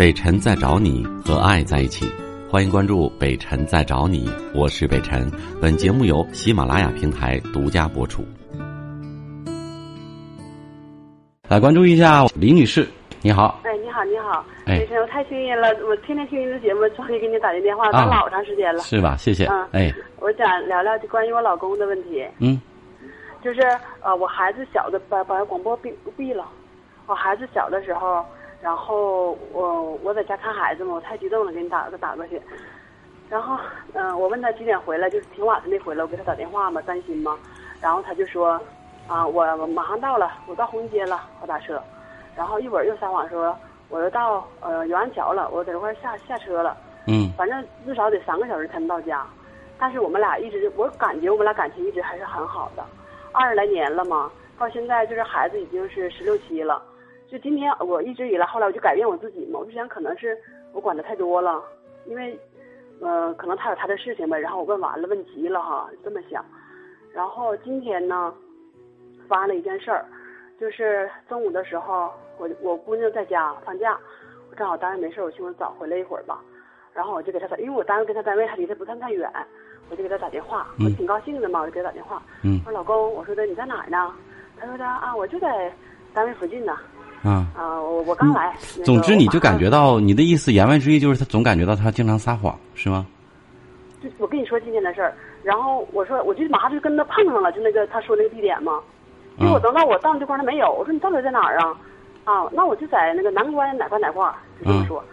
北辰在找你和爱在一起，欢迎关注北辰在找你，我是北辰。本节目由喜马拉雅平台独家播出。来关注一下李女士，你好。哎，你好，你好，哎北辰，我太幸运了，我天天听您的节目，终于给你打进电话，等老长时间了。是吧？谢谢。嗯哎，我想聊聊关于我老公的问题，嗯就是呃，我孩子小的把把广播闭闭了，我孩子小的时候，然后我我在家看孩子嘛，我太激动了，给你打打过去。然后嗯、我问他几点回来，就是挺晚的没回来，我给他打电话嘛，担心嘛。然后他就说啊，我我马上到了，我到红街了，我打车。然后一会儿又撒谎说我又到呃永安桥了，我在这块下下车了。嗯反正至少得三个小时才能到家。但是我们俩一直，我感觉我们俩感情一直还是很好的，二十来年了嘛，到现在就是孩子已经是十六七了。就今天我一直以来，后来我就改变我自己嘛，我就想可能是我管的太多了，因为，呃，可能他有他的事情吧，然后我问完了，问急了哈，这么想。然后今天呢，发了一件事儿，就是中午的时候，我我姑娘在家放假，我正好单位没事，我寻思早回来一会儿吧。然后我就给他打，因为我单位跟他单位还离得不算太远，我就给他打电话，嗯我挺高兴的嘛，我就给他打电话，嗯我说老公，我说的你在哪儿呢？他说的啊，我就在单位附近呢，啊。啊，我我刚来。那个总之，你就感觉到你的意思，言外之意就是他总感觉到他经常撒谎，是吗？就我跟你说今天的事儿，然后我说我就马上就跟他碰上了，就那个他说那个地点嘛，结果嗯等到我到那地方他没有，我说你到底在哪儿啊？啊，那我就在那个南关哪块哪块，就这么说。哦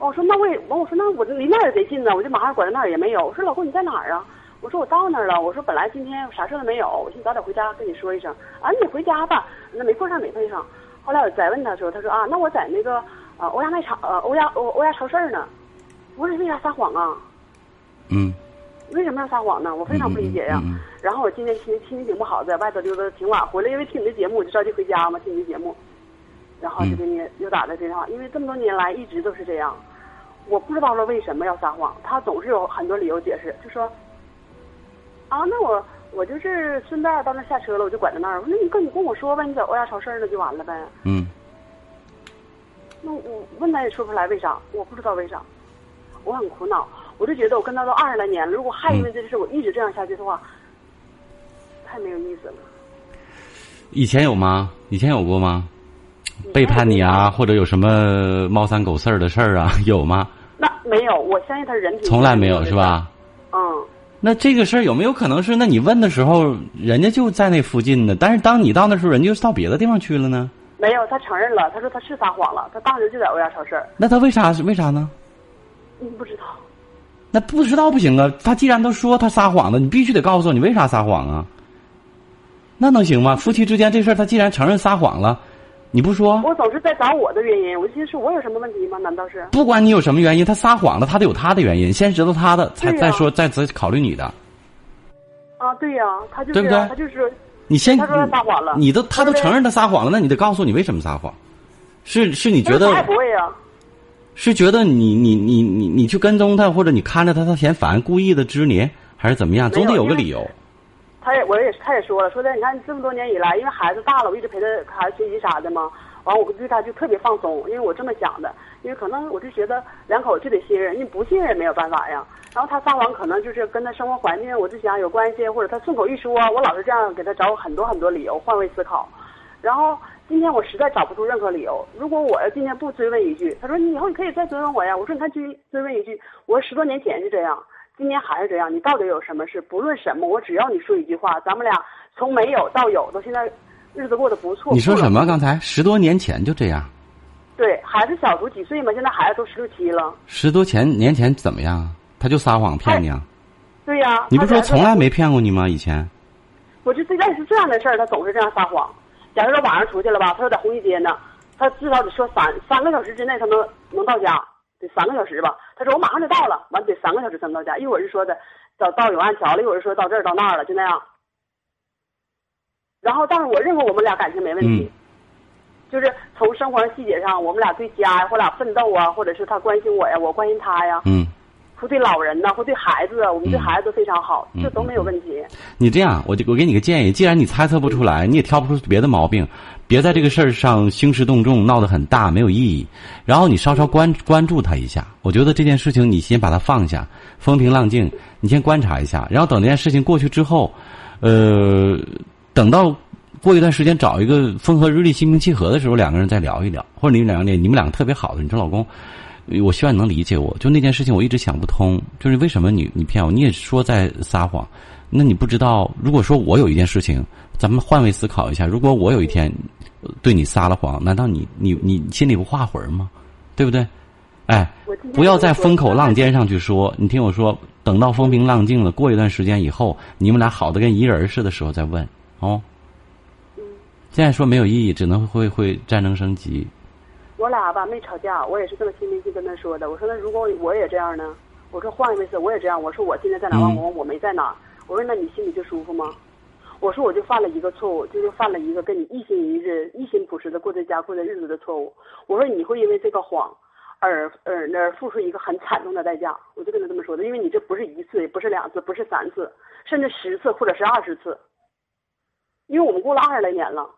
我说那我也完，我说那我离那儿也贼近呢，我就马上拐到那儿也没有。我说老公你在哪儿啊？我说我到那儿了。我说本来今天啥事儿都没有，我寻思早点回家跟你说一声。啊，你回家吧，那没碰上没碰上。后来我再问他说，他说啊，那我在那个呃欧亚卖场呃欧亚欧欧亚超市呢。我说为啥撒谎啊？嗯为什么要撒谎呢？我非常不理解呀。嗯嗯嗯然后我今天心心情挺不好，在外头溜达挺晚，回来因为听你的节目，我就着急回家嘛，听你的节目，然后就给你又打了电话，因为这么多年来一直都是这样，我不知道他为什么要撒谎，他总是有很多理由解释，就说啊，那我我就是顺便到那儿下车了，我就管在那儿，那你跟你跟我说呗，你在欧亚超市呢就完了呗。嗯那我问他也说不出来为啥，我不知道为啥，我很苦恼，我就觉得我跟他都二十来年了，如果还因为这事我一直这样下去的话，太没有意思了。以前有吗？以前有过吗？背叛你啊，或者有什么猫三狗四儿的事儿啊，有吗？那没有，我相信他人品从来没有是？吧？嗯，那这个事儿有没有可能是？那你问的时候，人家就在那附近呢，但是当你到那时候，人家就到别的地方去了呢？没有，他承认了，他说他是撒谎了，他当时就在欧亚超市，那他为啥是为啥呢？嗯，不知道。那不知道不行啊！他既然都说他撒谎了，你必须得告诉我你为啥撒谎啊？那能行吗？夫妻之间这事儿，他既然承认撒谎了，你不说，我总是在找我的原因，我就寻思我有什么问题吗？难道是？不管你有什么原因，他撒谎了，他得有他的原因，先知道他的，才再说，再再考虑你的。啊，对呀、他就是对不对他就是你先，他说他撒谎了你都他都承认他撒谎了，那你得告诉我你为什么撒谎？是是你觉得也不会呀、是觉得你你你你你去跟踪他，或者你看着他他嫌烦，故意的支你，还是怎么样？总得有个理由。他也我也他也说了，说的你看这么多年以来，因为孩子大了，我一直陪他孩子学习啥的嘛，完我对他就特别放松，因为我这么想的，因为可能我就觉得两口子就得信任，你不信任也没有办法呀。然后他撒谎可能就是跟他生活环境，我就想有关系，或者他顺口一说，我老是这样给他找很多很多理由，换位思考。然后今天我实在找不出任何理由，如果我要今天不追问一句，他说你以后你可以再追问我呀。我说你看追追问一句，我十多年前是这样，今天还是这样，你到底有什么事？不论什么，我只要你说一句话，咱们俩从没有到有，到现在日子过得不错。你说什么？刚才十多年前就这样，对，孩子小时候几岁嘛？现在孩子都十六七了。十多前年前怎么样？他就撒谎骗你啊？对呀、你不说从来没骗过你吗？以前我就类似这样的事儿，他总是这样撒谎。假如说晚上出去了吧，他说在红旗街呢，他至少得说三三个小时之内他能能到家，得三个小时吧。他说我马上就到了，完得三个小时才能到家。一会儿就说的到到永安桥了，一会儿就说到这儿到那儿了，就那样。然后，但是我认为我们俩感情没问题，嗯就是从生活细节上，我们俩对家呀，或俩奋斗啊，或者是他关心我呀，我关心他呀，嗯或对老人呐，或对孩子，我们对孩子都非常好，这都没有问题。你这样，我就我给你个建议，既然你猜测不出来，你也挑不出别的毛病，别在这个事儿上兴师动众，闹得很大，没有意义。然后你稍稍关关注他一下，我觉得这件事情你先把它放下，风平浪静，你先观察一下，然后等这件事情过去之后，呃，等到过一段时间找一个风和日丽、心平气和的时候，两个人再聊一聊，或者你们两个你们两个特别好的，你说老公。我希望你能理解我，就那件事情我一直想不通，就是为什么你你骗我？你也说在撒谎，那你不知道？如果说我有一件事情，咱们换位思考一下，如果我有一天对你撒了谎，难道你你你心里不画魂吗？对不对？哎，不要在风口浪尖上去说。你听我说，等到风平浪静了，过一段时间以后，你们俩好的跟一人似的时候再问哦。现在说没有意义，只能会会战争升级。我俩吧没吵架，我也是这么心平气跟他说的。我说那如果我也这样呢？我说换一次我也这样。我说我今天在哪？我我没在哪。我说那你心里就舒服吗？我说我就犯了一个错误，就是犯了一个跟你一心一日、一心朴实的过这家过这日子的错误。我说你会因为这个谎而而那付出一个很惨重的代价。我就跟他这么说的，因为你这不是一次，也不是两次，不是三次，甚至十次或者是二十次。因为我们过了二十来年了。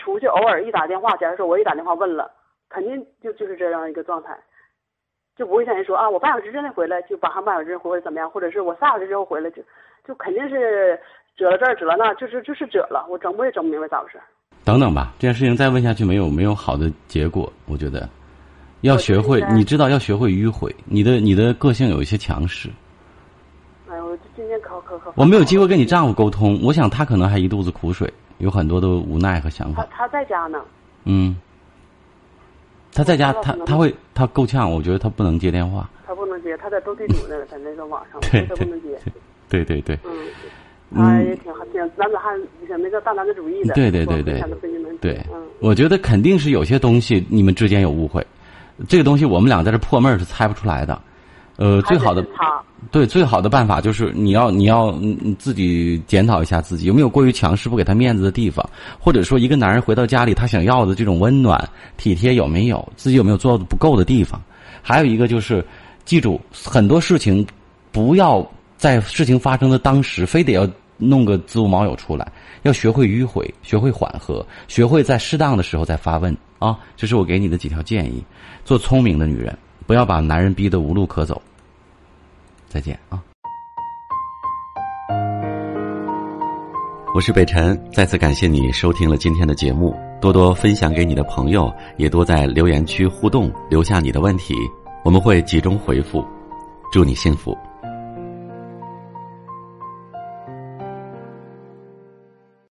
一出去，偶尔一打电话，假如说我一打电话问了，肯定就就是这样一个状态，就不会像人说啊，我半小时之内回来就马上半小时回来怎么样，或者是我三小时之后回来就就肯定是折了这儿折了那，就是就是折了，我整我也整不明白咋回事。等等吧，这件事情再问下去没有没有好的结果，我觉得要学会，你知道要学会迂回，你的你的个性有一些强势。哎呦，我今天可可可。我没有机会跟你丈夫沟通，我想他可能还一肚子苦水。有很多的无奈和想法。他他在家呢。嗯。他在家，他他会他够呛，我觉得他不能接电话。他不能接，他在斗地主呢，在那个网上，他不能接。对对对。嗯。他也挺挺男子汉，挺那个大男子主义的。对对对对。对。我觉得肯定是有些东西你们之间有误会，这个东西我们俩在这破闷是猜不出来的。呃，最好的。对，最好的办法就是你要你要你自己检讨一下自己有没有过于强势、不给他面子的地方，或者说一个男人回到家里他想要的这种温暖、体贴有没有，自己有没有做的不够的地方。还有一个就是，记住很多事情，不要在事情发生的当时非得要弄个子午卯酉出来，要学会迂回，学会缓和，学会在适当的时候再发问啊。这是我给你的几条建议，做聪明的女人，不要把男人逼得无路可走。再见啊！我是北辰，再次感谢你收听了今天的节目，多多分享给你的朋友，也多在留言区互动，留下你的问题，我们会集中回复。祝你幸福。